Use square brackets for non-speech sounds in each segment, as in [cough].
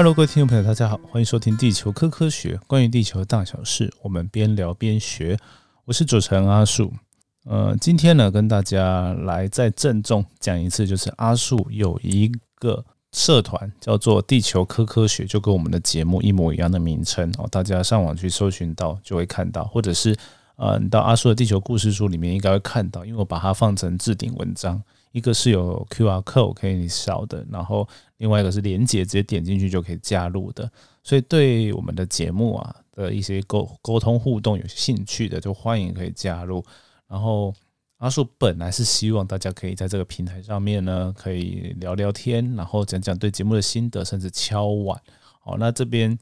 Hello，各位听众朋友，大家好，欢迎收听《地球科科学》，关于地球的大小事，我们边聊边学。我是主持人阿树。呃，今天呢，跟大家来再郑重讲一次，就是阿树有一个社团叫做“地球科科学”，就跟我们的节目一模一样的名称哦。大家上网去搜寻到就会看到，或者是呃，你到阿树的地球故事书里面应该会看到，因为我把它放成置顶文章。一个是有 Q R code 可以扫的，然后另外一个是连接，直接点进去就可以加入的。所以对我们的节目啊的一些沟沟通互动有兴趣的，就欢迎可以加入。然后阿树本来是希望大家可以在这个平台上面呢，可以聊聊天，然后讲讲对节目的心得，甚至敲碗。好，那这边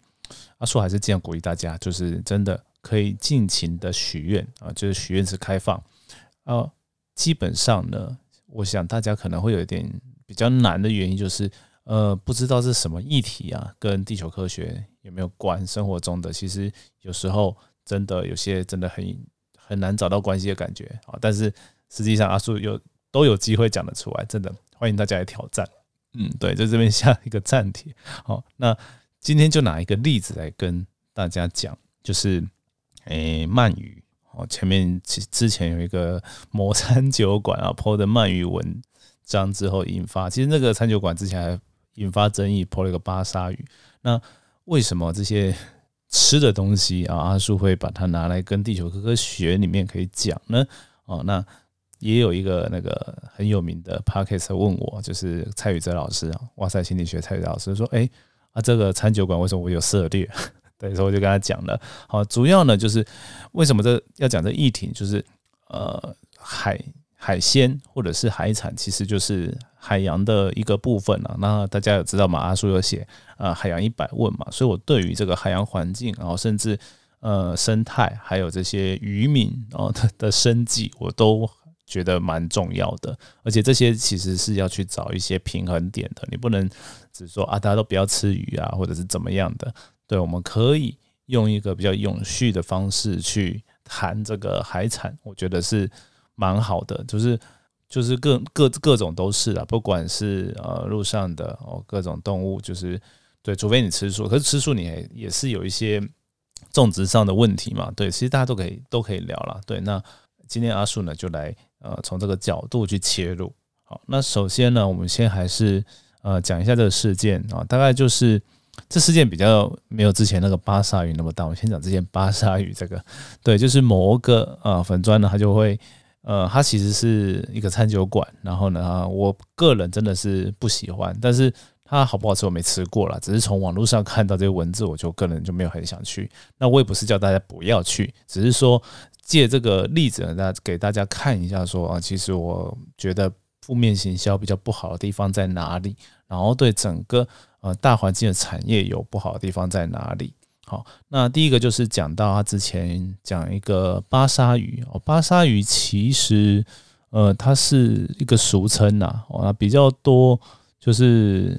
阿树还是这样鼓励大家，就是真的可以尽情的许愿啊，就是许愿是开放啊，基本上呢。我想大家可能会有一点比较难的原因，就是呃，不知道是什么议题啊，跟地球科学有没有关？生活中的其实有时候真的有些真的很很难找到关系的感觉啊。但是实际上阿树有都有机会讲得出来，真的欢迎大家来挑战。嗯，对，在这边下一个暂停。好，那今天就拿一个例子来跟大家讲，就是诶鳗鱼。哦，前面之之前有一个 [laughs] 某餐酒馆啊，po 的鳗鱼文章之后引发，其实那个餐酒馆之前还引发争议，po 了一个巴沙鱼。那为什么这些 [laughs] 吃的东西啊，阿叔会把它拿来跟地球科学里面可以讲呢？哦，那也有一个那个很有名的 podcast 问我，就是蔡宇哲老师啊，哇塞心理学蔡宇哲老师说，哎啊，这个餐酒馆为什么我有涉猎？[laughs] 对，所以我就跟他讲了。好，主要呢就是为什么这要讲这议题，就是呃海海鲜或者是海产，其实就是海洋的一个部分啊。那大家有知道吗？阿叔有写呃海洋一百问嘛，所以我对于这个海洋环境，然后甚至呃生态，还有这些渔民啊的的生计，我都觉得蛮重要的。而且这些其实是要去找一些平衡点的，你不能只说啊大家都不要吃鱼啊，或者是怎么样的。对，我们可以用一个比较永续的方式去谈这个海产，我觉得是蛮好的。就是就是各各各种都是啊，不管是呃路上的哦各种动物，就是对，除非你吃素，可是吃素你也也是有一些种植上的问题嘛。对，其实大家都可以都可以聊了。对，那今天阿树呢就来呃从这个角度去切入。好，那首先呢，我们先还是呃讲一下这个事件啊，大概就是。这事件比较没有之前那个巴沙鱼那么大。我先讲之前巴沙鱼这个，对，就是某个呃粉砖呢，它就会呃，它其实是一个餐酒馆。然后呢，我个人真的是不喜欢，但是它好不好吃我没吃过了，只是从网络上看到这些文字，我就个人就没有很想去。那我也不是叫大家不要去，只是说借这个例子呢，给大家看一下，说啊，其实我觉得负面行销比较不好的地方在哪里，然后对整个。呃，大环境的产业有不好的地方在哪里？好，那第一个就是讲到他之前讲一个巴沙鱼哦，巴沙鱼其实呃，它是一个俗称呐，哦，比较多就是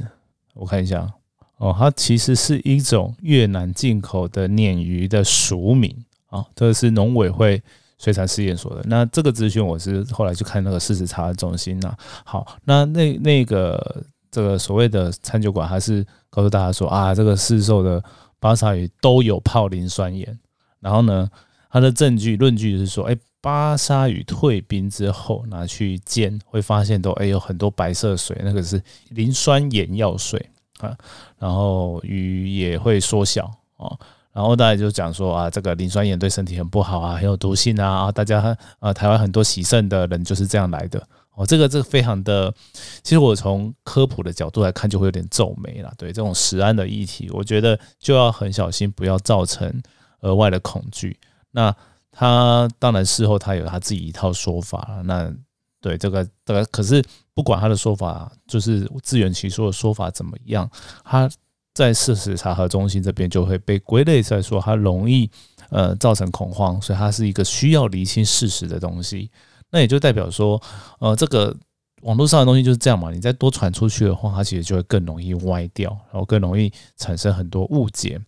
我看一下哦，它其实是一种越南进口的鲶鱼的俗名啊，这个是农委会水产试验所的。那这个资讯我是后来去看那个事实查中心呐。好，那那那个。这个所谓的餐酒馆，还是告诉大家说啊，这个市售的巴沙鱼都有泡磷酸盐。然后呢，它的证据论据是说，哎，巴沙鱼退冰之后拿去煎，会发现都哎有很多白色水，那个是磷酸盐药水啊。然后鱼也会缩小啊。然后大家就讲说啊，这个磷酸盐对身体很不好啊，很有毒性啊。啊，大家啊，台湾很多喜肾的人就是这样来的。哦，这个这个非常的，其实我从科普的角度来看，就会有点皱眉了。对这种食安的议题，我觉得就要很小心，不要造成额外的恐惧。那他当然事后他有他自己一套说法了。那对这个这个，可是不管他的说法，就是自圆其说的说法怎么样，他在事实查核中心这边就会被归类在说，他容易呃造成恐慌，所以它是一个需要厘清事实的东西。那也就代表说，呃，这个网络上的东西就是这样嘛。你再多传出去的话，它其实就会更容易歪掉，然后更容易产生很多误解。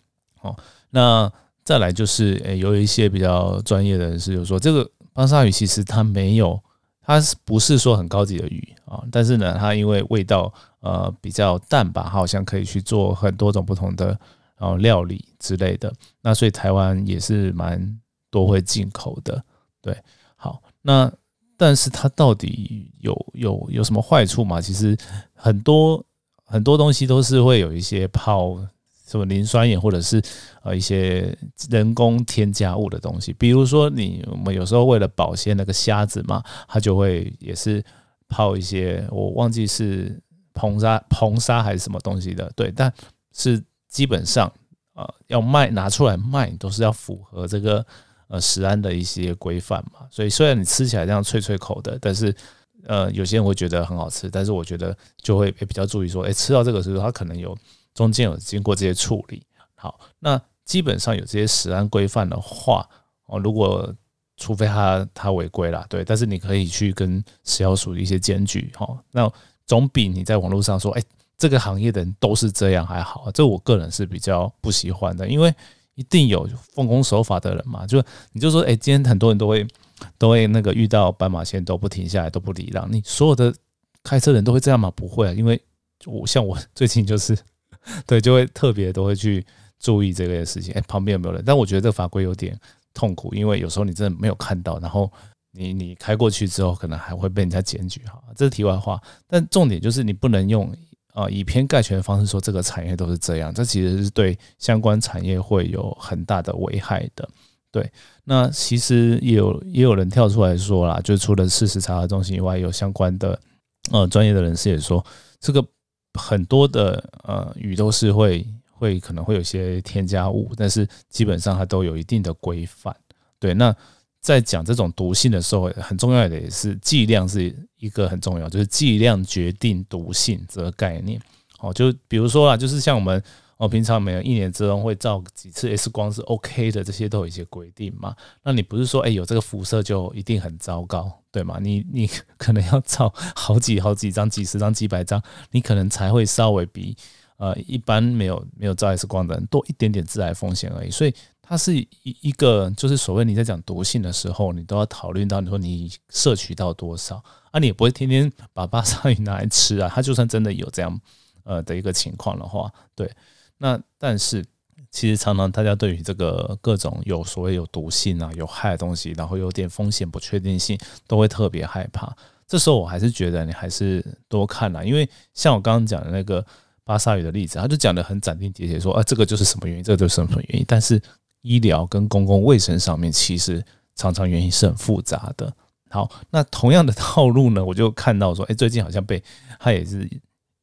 哦，那再来就是，诶，有一些比较专业的人士就说，这个巴沙鱼其实它没有它是不是说很高级的鱼啊？但是呢，它因为味道呃比较淡吧，好像可以去做很多种不同的呃料理之类的。那所以台湾也是蛮多会进口的。对，好，那但是它到底有有有什么坏处吗？其实很多很多东西都是会有一些泡。什么磷酸盐，或者是呃一些人工添加物的东西，比如说你我们有时候为了保鲜那个虾子嘛，它就会也是泡一些，我忘记是硼砂、硼砂还是什么东西的，对，但是基本上呃要卖拿出来卖，都是要符合这个呃食安的一些规范嘛。所以虽然你吃起来这样脆脆口的，但是呃有些人会觉得很好吃，但是我觉得就会比较注意说，哎，吃到这个时候它可能有。中间有经过这些处理，好，那基本上有这些食安规范的话，哦，如果除非他他违规了，对，但是你可以去跟食药署一些检举，哈，那总比你在网络上说，哎，这个行业的人都是这样还好，这我个人是比较不喜欢的，因为一定有奉公守法的人嘛，就你就说，哎，今天很多人都会都会那个遇到斑马线都不停下来都不礼让，你所有的开车人都会这样吗？不会啊，因为我像我最近就是。[laughs] 对，就会特别都会去注意这个事情。哎，旁边有没有人？但我觉得这个法规有点痛苦，因为有时候你真的没有看到，然后你你开过去之后，可能还会被人家检举。哈，这是题外话。但重点就是你不能用啊以偏概全的方式说这个产业都是这样，这其实是对相关产业会有很大的危害的。对，那其实也有也有人跳出来说啦，就除了事实查核中心以外，有相关的呃专业的人士也说这个。很多的呃鱼都是会会可能会有些添加物，但是基本上它都有一定的规范。对，那在讲这种毒性的时候，很重要的也是剂量是一个很重要，就是剂量决定毒性这个概念。哦，就比如说啊，就是像我们。哦，平常每一年之中会照几次 X 光是 OK 的，这些都有一些规定嘛。那你不是说，哎，有这个辐射就一定很糟糕，对吗？你 [laughs] 你可能要照好几好几张、几十张、几百张，你可能才会稍微比呃一般没有没有照 X 光的人多一点点致癌风险而已。所以它是一一个就是所谓你在讲毒性的时候，你都要考虑到你说你摄取到多少啊，你也不会天天把巴沙鱼拿来吃啊。它就算真的有这样呃的一个情况的话，对。那但是，其实常常大家对于这个各种有所谓有毒性啊、有害的东西，然后有点风险不确定性，都会特别害怕。这时候我还是觉得你还是多看啦，因为像我刚刚讲的那个巴沙鱼的例子，他就讲的很斩钉截铁说啊，这个就是什么原因，这个就是什么原因。但是医疗跟公共卫生上面，其实常常原因是很复杂的。好，那同样的套路呢，我就看到说，哎，最近好像被他也是。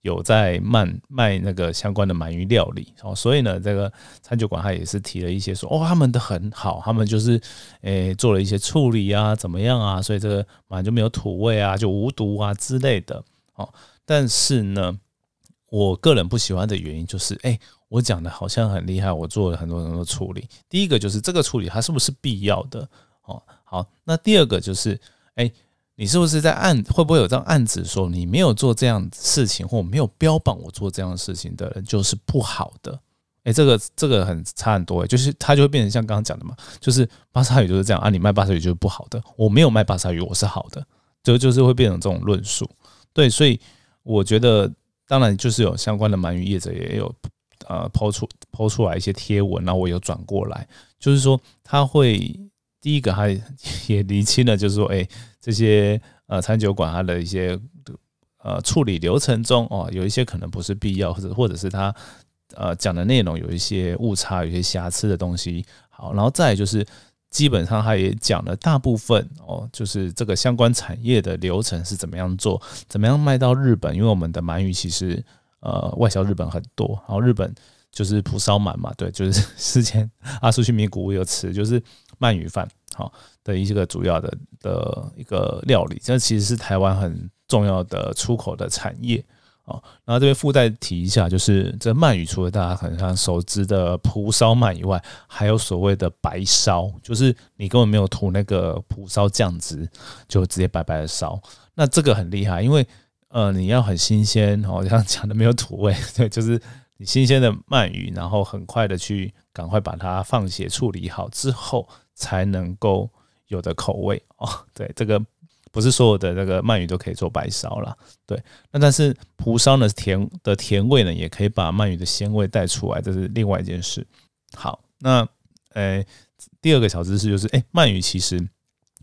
有在卖卖那个相关的鳗鱼料理哦，所以呢，这个餐酒馆他也是提了一些说，哦，他们的很好，他们就是诶做了一些处理啊，怎么样啊，所以这个鳗就没有土味啊，就无毒啊之类的哦。但是呢，我个人不喜欢的原因就是，哎，我讲的好像很厉害，我做了很多很多处理。第一个就是这个处理它是不是必要的哦？好，那第二个就是，哎。你是不是在案会不会有这样案子说你没有做这样事情或没有标榜我做这样事情的人就是不好的？诶，这个这个很差很多诶，就是它就会变成像刚刚讲的嘛，就是巴沙鱼就是这样啊，你卖巴沙鱼就是不好的，我没有卖巴沙鱼我是好的，就就是会变成这种论述。对，所以我觉得当然就是有相关的鳗鱼业者也有呃抛出抛出来一些贴文，然后我有转过来，就是说他会。第一个，他 [laughs] 也厘清了，就是说，哎，这些呃餐酒馆它的一些呃处理流程中哦，有一些可能不是必要，或者或者是他呃讲的内容有一些误差、有些瑕疵的东西。好，然后再就是，基本上他也讲了大部分哦，就是这个相关产业的流程是怎么样做，怎么样卖到日本，因为我们的鳗鱼其实呃外销日本很多，然后日本。就是蒲烧鳗嘛，对，[laughs] 就是之前阿苏去名古屋有吃，就是鳗鱼饭，好，的一个主要的的一个料理，这其实是台湾很重要的出口的产业哦。然后这边附带提一下，就是这鳗鱼除了大家很像熟知的蒲烧鳗以外，还有所谓的白烧，就是你根本没有涂那个蒲烧酱汁，就直接白白的烧。那这个很厉害，因为呃你要很新鲜哦，[laughs] 像讲的没有土味，对，就是。你新鲜的鳗鱼，然后很快的去赶快把它放血处理好之后，才能够有的口味哦。对，这个不是所有的那个鳗鱼都可以做白烧啦。对，那但是蒲烧呢甜的甜味呢，也可以把鳗鱼的鲜味带出来，这是另外一件事。好，那诶，第二个小知识就是，诶，鳗鱼其实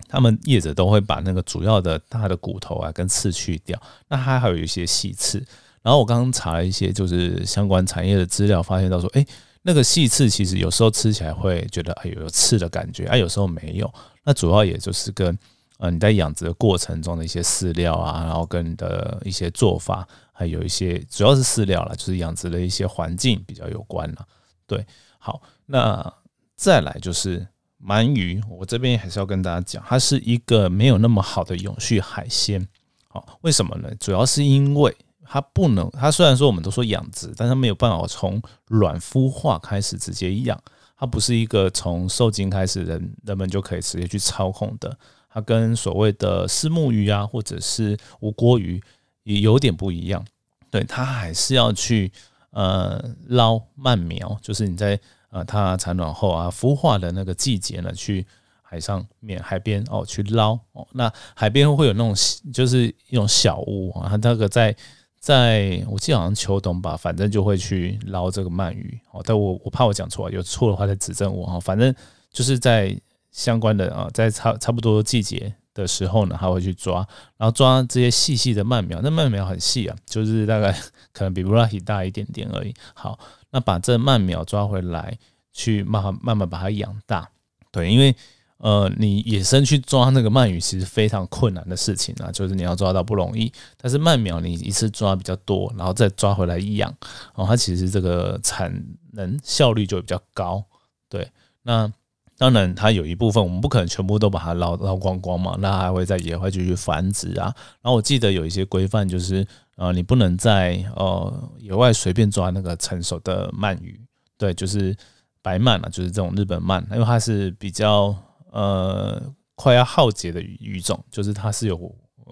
他们业者都会把那个主要的大的骨头啊跟刺去掉，那它还有一些细刺。然后我刚刚查了一些就是相关产业的资料，发现到说，诶，那个细刺其实有时候吃起来会觉得哎有有刺的感觉，啊有时候没有。那主要也就是跟呃你在养殖的过程中的一些饲料啊，然后跟你的一些做法，还有一些主要是饲料了，就是养殖的一些环境比较有关了。对，好，那再来就是鳗鱼，我这边还是要跟大家讲，它是一个没有那么好的永续海鲜。好，为什么呢？主要是因为它不能，它虽然说我们都说养殖，但它没有办法从卵孵化开始直接养。它不是一个从受精开始人人们就可以直接去操控的，它跟所谓的丝木鱼啊，或者是无锅鱼也有点不一样。对，它还是要去呃捞鳗苗，就是你在呃它产卵后啊孵化的那个季节呢，去海上面海边哦去捞哦。那海边会有那种就是一种小屋啊，它那个在。在我记得好像秋冬吧，反正就会去捞这个鳗鱼哦。但我我怕我讲错，有错的话再指正我哈。反正就是在相关的啊，在差差不多季节的时候呢，他会去抓，然后抓这些细细的鳗苗。那鳗苗很细啊，就是大概 [laughs] 可能比布拉提大一点点而已。好，那把这鳗苗抓回来，去慢慢慢慢把它养大。对，因为。呃，你野生去抓那个鳗鱼其实非常困难的事情啊，就是你要抓到不容易。但是鳗苗你一次抓比较多，然后再抓回来养，哦，它其实这个产能效率就比较高。对，那当然它有一部分我们不可能全部都把它捞捞光光嘛，那还会在野外继续繁殖啊。然后我记得有一些规范就是，呃，你不能在呃野外随便抓那个成熟的鳗鱼，对，就是白鳗啊，就是这种日本鳗，因为它是比较。呃，快要耗竭的鱼种，就是它是有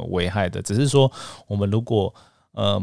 危害的。只是说，我们如果呃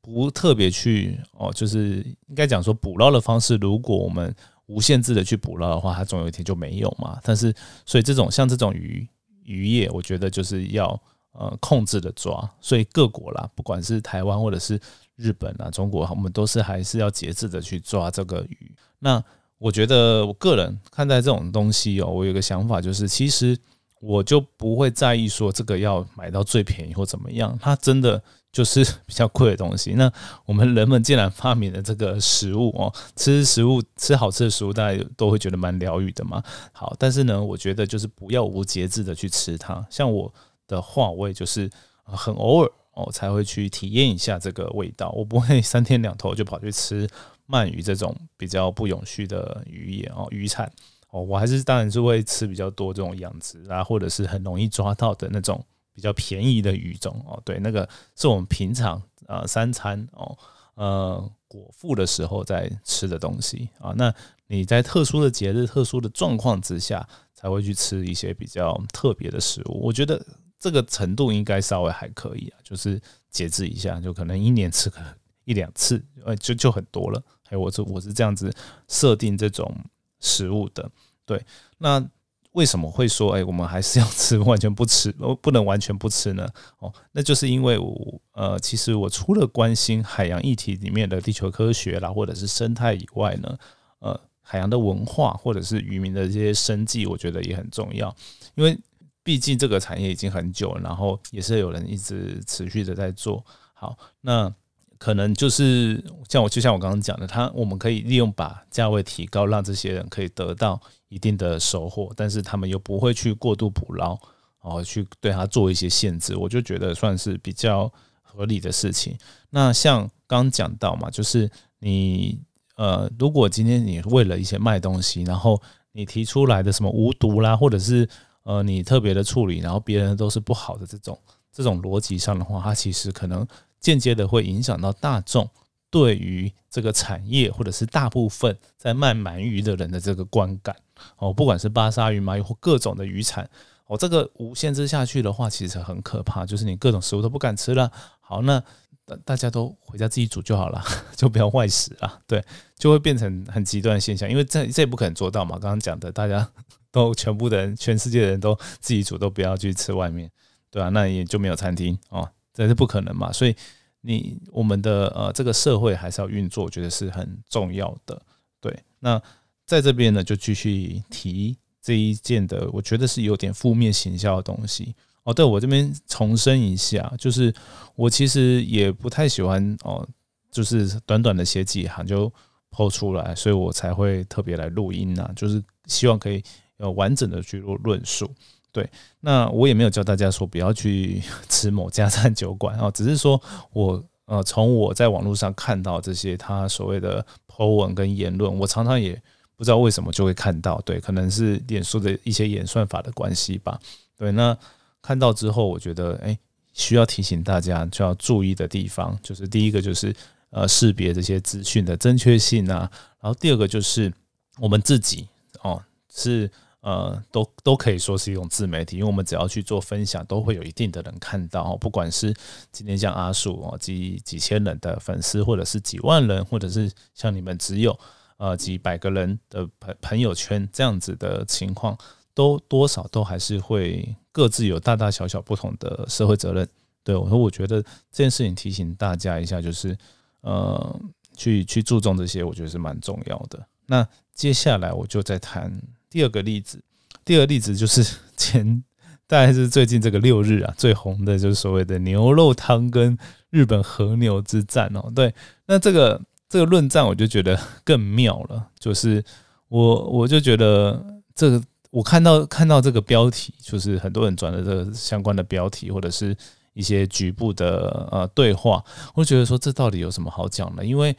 不特别去哦，就是应该讲说捕捞的方式，如果我们无限制的去捕捞的话，它总有一天就没有嘛。但是，所以这种像这种鱼渔业，我觉得就是要呃控制的抓。所以各国啦，不管是台湾或者是日本啊、中国，我们都是还是要节制的去抓这个鱼。那我觉得我个人看待这种东西哦，我有个想法，就是其实我就不会在意说这个要买到最便宜或怎么样，它真的就是 [laughs] 比较贵的东西。那我们人们既然发明了这个食物哦，吃食物吃好吃的食物，大家都会觉得蛮疗愈的嘛。好，但是呢，我觉得就是不要无节制的去吃它。像我的话，我也就是很偶尔哦才会去体验一下这个味道，我不会 [laughs] 三天两头就跑去吃。鳗鱼这种比较不永续的渔业哦，渔产哦，我还是当然是会吃比较多这种养殖啊，或者是很容易抓到的那种比较便宜的鱼种哦。对，那个是我们平常呃三餐哦呃果腹的时候在吃的东西啊。那你在特殊的节日、特殊的状况之下，才会去吃一些比较特别的食物。我觉得这个程度应该稍微还可以啊，就是节制一下，就可能一年吃个一两次，呃，就就很多了。哎，我是我是这样子设定这种食物的，对。那为什么会说，哎，我们还是要吃，[laughs] 完全不吃，哦，不能完全不吃呢？哦，那就是因为我，呃，其实我除了关心海洋议题里面的地球科学啦，或者是生态以外呢，呃，海洋的文化或者是渔民的这些生计，我觉得也很重要。因为毕竟这个产业已经很久了，然后也是有人一直持续的在做好。那可能就是像我，就像我刚刚讲的，他我们可以利用把价位提高，让这些人可以得到一定的收获，但是他们又不会去过度捕捞，然后，去对他做一些限制，我就觉得算是比较合理的事情。那像刚讲到嘛，就是你呃，如果今天你为了一些卖东西，然后你提出来的什么无毒啦，或者是呃你特别的处理，然后别人都是不好的这种这种逻辑上的话，它其实可能。间接的会影响到大众对于这个产业，或者是大部分在卖鳗鱼的人的这个观感哦，不管是巴沙鱼、鳗鱼或各种的鱼产哦，这个无限制下去的话，其实很可怕，就是你各种食物都不敢吃了。好，那大大家都回家自己煮就好了，[laughs] 就不要外食啊，对，就会变成很极端的现象，因为这这也不可能做到嘛。刚刚讲的，大家都全部的人，全世界的人都自己煮，都不要去吃外面。对啊，那也就没有餐厅哦，这是不可能嘛。所以你我们的呃这个社会还是要运作，我觉得是很重要的。对，那在这边呢，就继续提这一件的，我觉得是有点负面形象的东西哦。对我这边重申一下，就是我其实也不太喜欢哦，就是短短的写几行就抛出来，所以我才会特别来录音啊，就是希望可以呃完整的去做论述。对，那我也没有教大家说不要去 [laughs] 吃某家餐酒馆啊，只是说我呃从我在网络上看到这些他所谓的 po 文跟言论，我常常也不知道为什么就会看到，对，可能是脸书的一些演算法的关系吧。对，那看到之后，我觉得哎，需要提醒大家就要注意的地方，就是第一个就是呃识别这些资讯的正确性啊，然后第二个就是我们自己哦是。呃，都都可以说是一种自媒体，因为我们只要去做分享，都会有一定的人看到。不管是今天像阿树哦，几几千人的粉丝，或者是几万人，或者是像你们只有呃几百个人的朋朋友圈这样子的情况，都多少都还是会各自有大大小小不同的社会责任。对我说，我觉得这件事情提醒大家一下，就是呃，去去注重这些，我觉得是蛮重要的。那接下来我就在谈。第二个例子，第二个例子就是 [laughs] 前大概是最近这个六日啊最红的就是所谓的牛肉汤跟日本和牛之战哦。对，那这个这个论战我就觉得更妙了，就是我我就觉得这个我看到看到这个标题，就是很多人转的这个相关的标题或者是一些局部的呃对话，我就觉得说这到底有什么好讲的？因为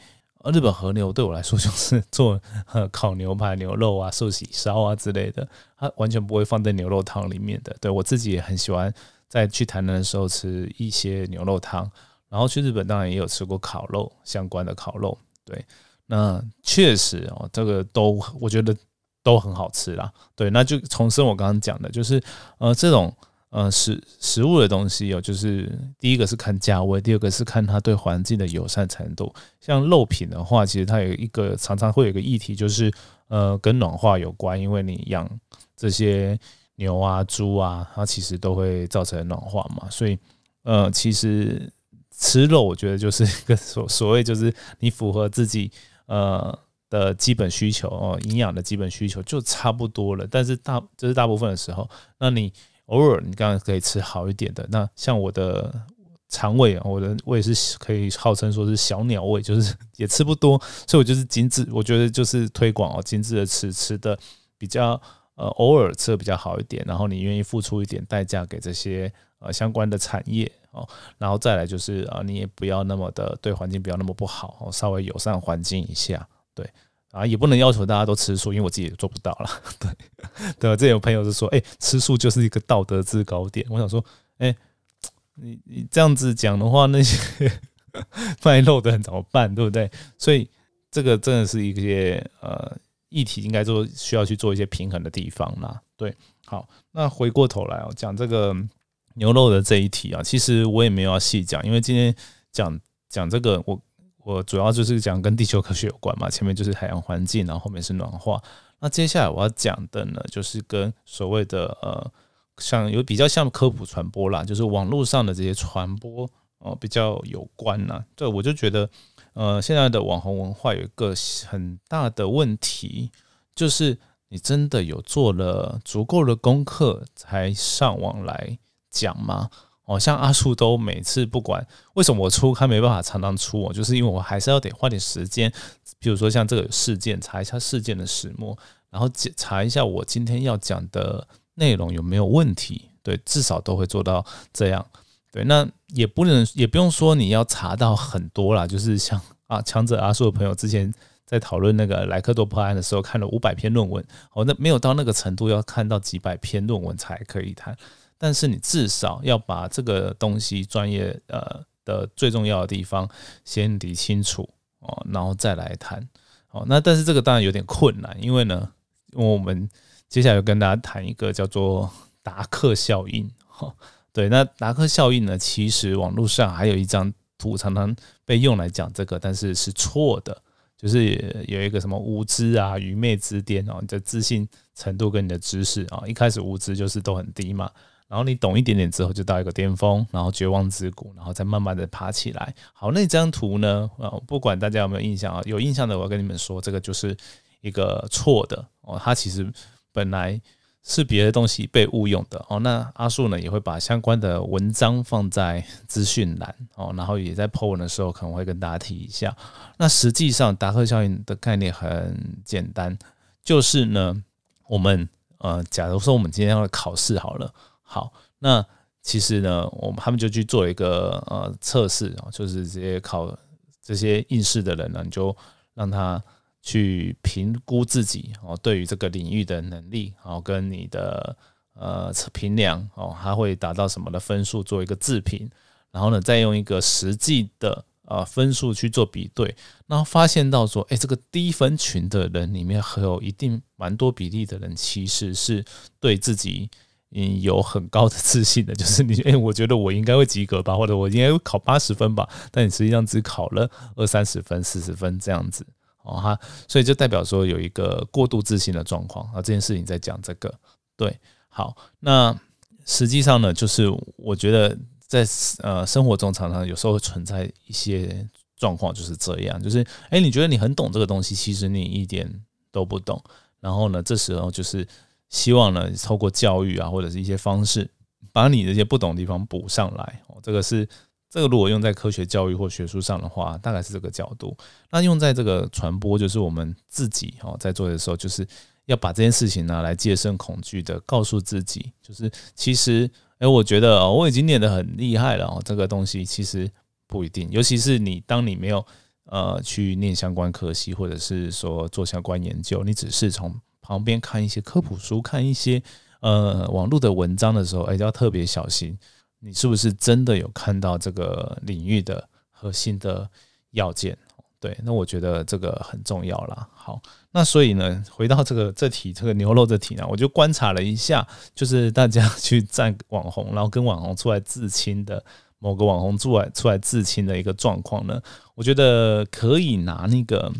日本和牛对我来说就是 [laughs] 做呃烤牛排、牛肉啊、寿喜烧啊之类的，它完全不会放在牛肉汤里面的。对我自己也很喜欢在去台南的时候吃一些牛肉汤，然后去日本当然也有吃过烤肉相关的烤肉。对，那确实哦，这个都我觉得都很好吃啦。对，那就重申我刚刚讲的，就是呃这种。呃，食食物的东西哦，就是第一个是看价位，第二个是看它对环境的友善程度。像肉品的话，其实它有一个常常会有个议题，就是呃跟暖化有关，因为你养这些牛啊、猪啊，它其实都会造成暖化嘛。所以呃，其实吃肉，我觉得就是一个所所谓就是你符合自己呃的基本需求哦，营养的基本需求就差不多了。但是大这是大部分的时候，那你。偶尔你刚刚可以吃好一点的，那像我的肠胃啊，我的胃是可以号称说是小鸟胃，[laughs] 就是也吃不多，所以我就是精致，我觉得就是推广哦，精致的吃，吃的比较呃偶尔吃的比较好一点，然后你愿意付出一点代价给这些呃相关的产业哦，然后再来就是啊，你也不要那么的对环境不要那么不好，稍微友善环境一下，对。啊，也不能要求大家都吃素，因为我自己也做不到了。对，对这有朋友是说，哎，吃素就是一个道德制高点。我想说，哎，你你这样子讲的话，那些 [laughs] 卖肉的人怎么办？对不对？所以这个真的是一些呃议题，应该做需要去做一些平衡的地方啦。对，好，那回过头来哦，讲这个牛肉的这一题啊，其实我也没有要细讲，因为今天讲讲这个我。我主要就是讲跟地球科学有关嘛，前面就是海洋环境，然后后面是暖化。那接下来我要讲的呢，就是跟所谓的呃，像有比较像科普传播啦，就是网络上的这些传播哦，比较有关呐。对，我就觉得呃，现在的网红文化有一个很大的问题，就是你真的有做了足够的功课才上网来讲吗？哦，像阿树都每次不管为什么我出，他没办法常常出我，就是因为我还是要得花点时间，比如说像这个事件，查一下事件的始末，然后检查一下我今天要讲的内容有没有问题，对，至少都会做到这样。对，那也不能也不用说你要查到很多啦，就是像啊强者阿树的朋友之前在讨论那个莱克多破案的时候，看了五百篇论文，哦，那没有到那个程度，要看到几百篇论文才可以谈。但是你至少要把这个东西专业呃的最重要的地方先理清楚哦，然后再来谈哦。那但是这个当然有点困难，因为呢，因为我们接下来要跟大家谈一个叫做达克效应哈。对，那达克效应呢，其实网络上还有一张图常常被用来讲这个，但是是错的，就是有一个什么无知啊、愚昧之巅哦，你的自信程度跟你的知识啊，一开始无知就是都很低嘛。然后你懂一点点之后，就到一个巅峰，然后绝望之谷，然后再慢慢的爬起来。好，那张图呢？啊，不管大家有没有印象啊，有印象的我要跟你们说，这个就是一个错的哦，它其实本来。是别的东西被误用的哦，那阿树呢也会把相关的文章放在资讯栏哦，然后也在 po 文的时候可能会跟大家提一下。那实际上达克效应的概念很简单，就是呢，我们呃，假如说我们今天要考试好了，好，那其实呢，我们他们就去做一个呃测试哦，就是这些考这些应试的人呢，你就让他。去评估自己哦，对于这个领域的能力，然后跟你的呃评量哦，他会达到什么的分数做一个自评，然后呢，再用一个实际的呃分数去做比对，然后发现到说，哎，这个低分群的人里面，还有一定蛮多比例的人其实是对自己嗯有很高的自信的，就是你哎，我觉得我应该会及格吧，或者我应该会考八十分吧，但你实际上只考了二三十分、四十分这样子。哦哈，所以就代表说有一个过度自信的状况啊，这件事情在讲这个，对，好，那实际上呢，就是我觉得在呃生活中常常有时候存在一些状况就是这样，就是哎，你觉得你很懂这个东西，其实你一点都不懂，然后呢，这时候就是希望呢，透过教育啊或者是一些方式，把你这些不懂的地方补上来，哦，这个是。这个如果用在科学教育或学术上的话，大概是这个角度。那用在这个传播，就是我们自己哦，在做的时候，就是要把这件事情拿来戒慎恐惧的，告诉自己，就是其实，哎，我觉得我已经念得很厉害了哦，这个东西其实不一定。尤其是你当你没有呃去念相关科系，或者是说做相关研究，你只是从旁边看一些科普书，看一些呃网络的文章的时候，哎，要特别小心。你是不是真的有看到这个领域的核心的要件？对，那我觉得这个很重要啦。好，那所以呢，回到这个这题，这个牛肉这题呢，我就观察了一下，就是大家 [laughs] 去赞网红，然后跟网红出来自清的某个网红出来出来自清的一个状况呢，我觉得可以拿那个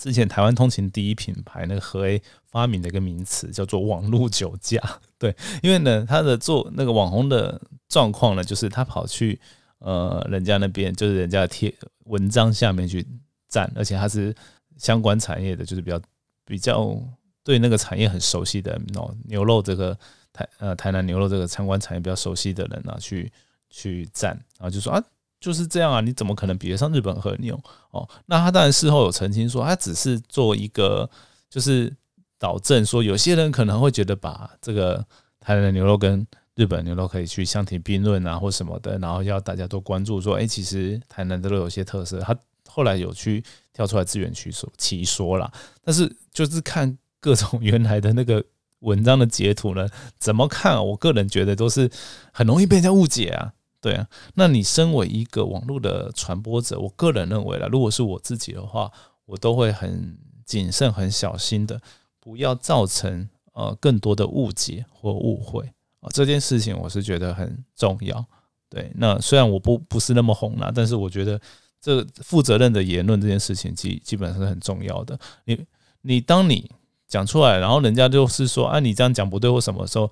之前台湾通勤第一品牌那个何 A 发明的一个名词，叫做网络酒驾。[laughs] 对，因为呢，他的做那个网红的。状况呢，就是他跑去呃人家那边，就是人家贴文章下面去赞，而且他是相关产业的，就是比较比较对那个产业很熟悉的哦，牛肉这个台呃台南牛肉这个相关产业比较熟悉的人啊，去去赞，然后就说啊就是这样啊，你怎么可能比得上日本和牛哦？那他当然事后有澄清说，他只是做一个就是导正，说有些人可能会觉得把这个台南牛肉跟日本牛肉可以去相提并论啊，或什么的，然后要大家都关注说，哎，其实台南的都有些特色。他后来有去跳出来资源去说，其说啦，但是就是看各种原来的那个文章的截图呢，怎么看？我个人觉得都是很容易被人家误解啊。对啊，那你身为一个网络的传播者，我个人认为啦，如果是我自己的话，我都会很谨慎、很小心的，不要造成呃更多的误解或误会。啊，这件事情我是觉得很重要。对，那虽然我不不是那么红啦，但是我觉得这负责任的言论这件事情基基本上是很重要的。你你当你讲出来，然后人家就是说啊，你这样讲不对或什么时候，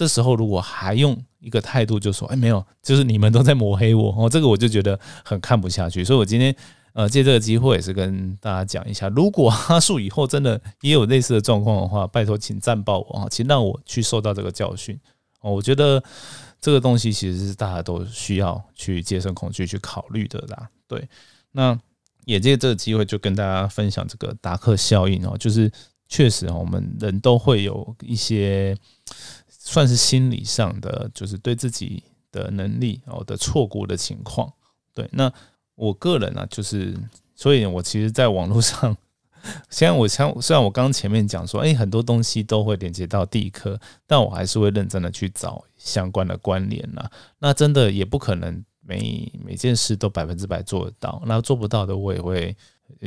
这时候如果还用一个态度就说，哎，没有，就是你们都在抹黑我，[laughs] 哦，这个我就觉得很看不下去。所以我今天呃借这个机会也是跟大家讲一下，如果阿树以后真的也有类似的状况的话，拜托请赞爆我啊，请让我去受到这个教训。哦，我觉得这个东西其实是大家都需要去接受恐惧去考虑的啦。对，那也借这个机会就跟大家分享这个达克效应哦，就是确实我们人都会有一些算是心理上的，就是对自己的能力哦的错估的情况。对，那我个人呢，就是所以我其实在网络上。[laughs] 虽然我像虽然我刚前面讲说，哎，很多东西都会连接到地科，但我还是会认真的去找相关的关联呐。那真的也不可能每每件事都百分之百做得到，那做不到的我也会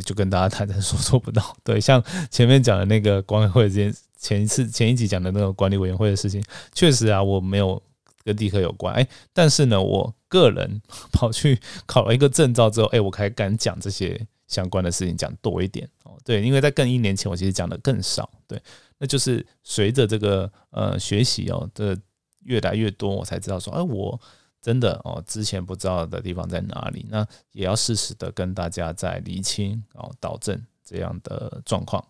就跟大家坦诚说做不到。对，像前面讲的那个管委会这件，前一次前一集讲的那个管理委员会的事情，确实啊，我没有跟地科有关，哎，但是呢，我个人跑去考了一个证照之后，哎，我还敢讲这些。相关的事情讲多一点哦，对，因为在更一年前，我其实讲的更少，对，那就是随着这个呃学习哦的越来越多，我才知道说，哎，我真的哦，之前不知道的地方在哪里，那也要适时的跟大家在厘清哦，导正这样的状况。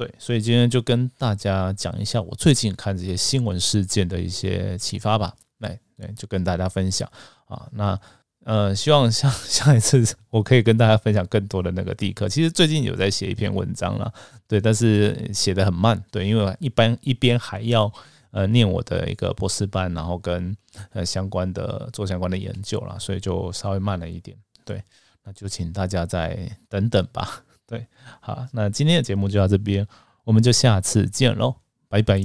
对，所以今天就跟大家讲一下我最近看这些新闻事件的一些启发吧。来，对，就跟大家分享啊，那。呃，希望下 [laughs] 下一次我可以跟大家分享更多的那个地课。其实最近有在写一篇文章了，对，但是写的很慢，对，因为一般一边还要呃念我的一个博士班，然后跟呃相关的做相关的研究了，所以就稍微慢了一点，对，那就请大家再等等吧，对，好，那今天的节目就到这边，我们就下次见喽，拜拜。